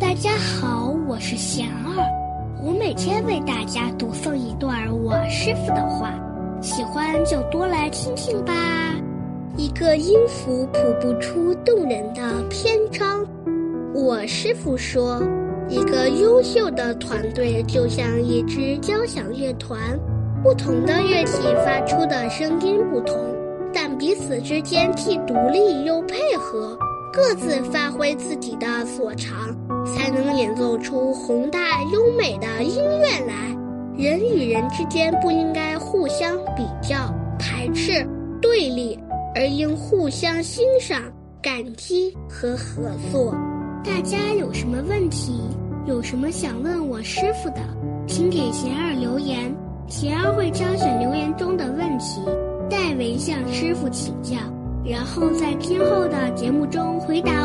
大家好，我是贤儿，我每天为大家读诵一段我师傅的话，喜欢就多来听听吧。一个音符谱不出动人的篇章。我师傅说，一个优秀的团队就像一支交响乐团，不同的乐器发出的声音不同，但彼此之间既独立又配合。各自发挥自己的所长，才能演奏出宏大优美的音乐来。人与人之间不应该互相比较、排斥、对立，而应互相欣赏、感激和合作。大家有什么问题，有什么想问我师傅的，请给贤儿留言，贤儿会挑选留言中的问题，代为向师傅请教。然后在今后的节目中回答。